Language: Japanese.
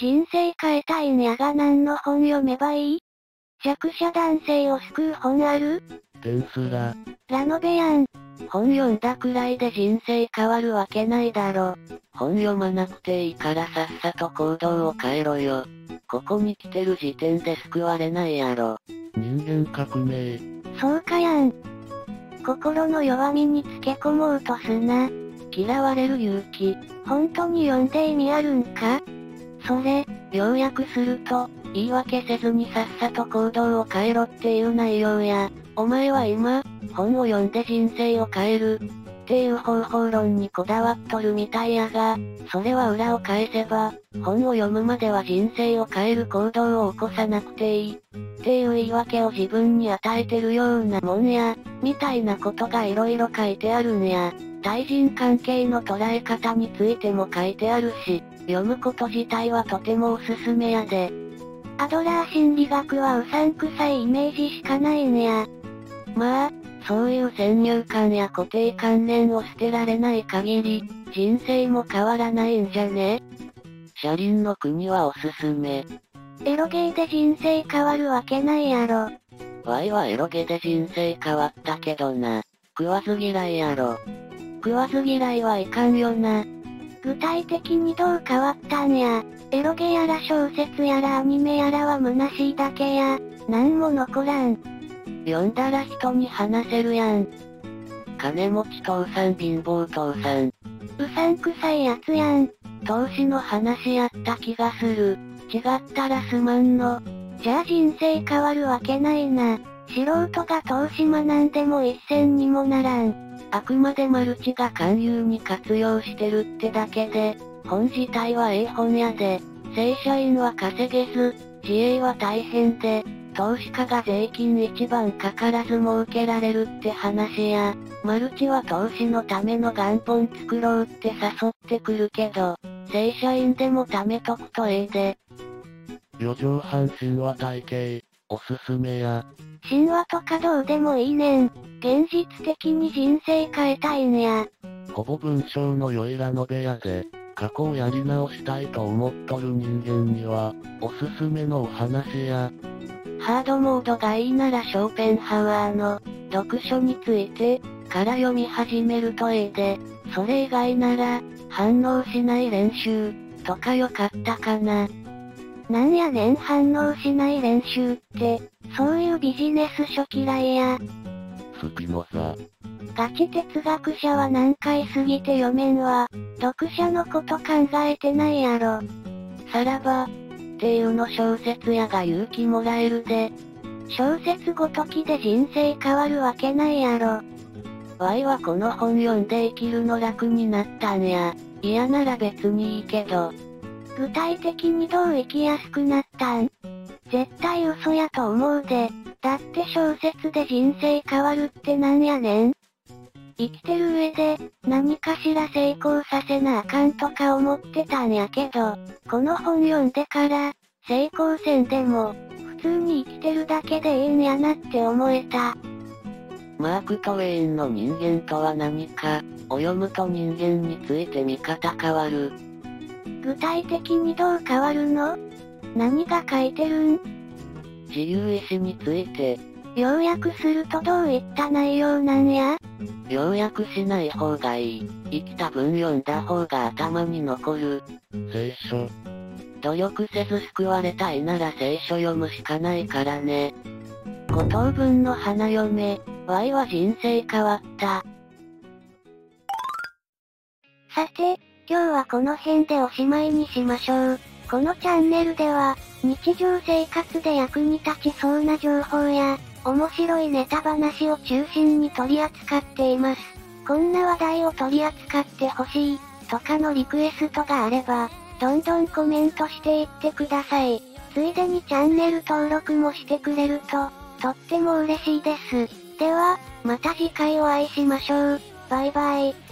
人生変えたいんやが何の本読めばいい？弱者男性を救う本ある？テンスラ。ラノベやん。本読んだくらいで人生変わるわけないだろ。本読まなくていいからさっさと行動を変えろよ。ここに来てる時点で救われないやろ。人間革命。そうかやん。心の弱みにつけ込もうとすな。嫌われる勇気。本当に読んで意味あるんか？それ、要約すると、言い訳せずにさっさと行動を変えろっていう内容や、お前は今、本を読んで人生を変える、っていう方法論にこだわっとるみたいやが、それは裏を返せば、本を読むまでは人生を変える行動を起こさなくていい、っていう言い訳を自分に与えてるようなもんや、みたいなことが色々書いてあるんや。対人関係の捉え方についても書いてあるし、読むこと自体はとてもおすすめやで。アドラー心理学はうさんくさいイメージしかないんや。まあ、そういう先入観や固定観念を捨てられない限り、人生も変わらないんじゃね？車輪の国はおすすめ。エロゲーで人生変わるわけないやろ。ワイはエロゲで人生変わったけどな。食わず嫌いやろ。食わず嫌いはいかんよな。具体的にどう変わったんや。エロゲやら小説やらアニメやらは虚しいだけや。なんも残らん。読んだら人に話せるやん。金持ち父さん貧乏父さん。うさんくさいやつやん。投資の話やった気がする。違ったらすまんの。じゃあ人生変わるわけないな。素人が投資学んでも一銭にもならん。あくまでマルチが勧誘に活用してるってだけで、本自体はええ本屋で、正社員は稼げず、自営は大変で、投資家が税金一番かからず儲けられるって話や、マルチは投資のための元本作ろうって誘ってくるけど、正社員でも貯めとくとええで。四畳半神話体系、おすすめや。神話とかどうでもいいねん。現実的に人生変えたいんや。ほぼ文章の良いラノベやで、過去をやり直したいと思っとる人間には、おすすめのお話や、ハードモードがいいならショーペンハワーの、読書について、から読み始めるとええで、それ以外なら、反応しない練習、とかよかったかな。なんやねん反応しない練習って、そういうビジネス書嫌いや。スピノサ。ガチ哲学者は何回過ぎて読めんわ。読者のこと考えてないやろ。さらば、っていうの小説やが勇気もらえるで。小説ごときで人生変わるわけないやろ。ワイはこの本読んで生きるの楽になったんや。嫌なら別にいいけど。具体的にどう生きやすくなったん？絶対嘘やと思うで。だって小説で人生変わるってなんやねん生きてる上で、何かしら成功させなあかんとか思ってたんやけど、この本読んでから、成功せんでも、普通に生きてるだけでええんやなって思えた。マーク・トウェインの人間とは何か、を読むと人間について見方変わる。具体的にどう変わるの？何が書いてるん？自由意志について。要約するとどういった内容なんや？要約しない方がいい。生きた文読んだ方が頭に残る。聖書。努力せず救われたいなら聖書読むしかないからね。五等分の花嫁、Y は人生変わった。さて、今日はこの辺でおしまいにしましょう。このチャンネルでは、日常生活で役に立ちそうな情報や、面白いネタ話を中心に取り扱っています。こんな話題を取り扱ってほしい、とかのリクエストがあれば、どんどんコメントしていってください。ついでにチャンネル登録もしてくれると、とっても嬉しいです。では、また次回お会いしましょう。バイバイ。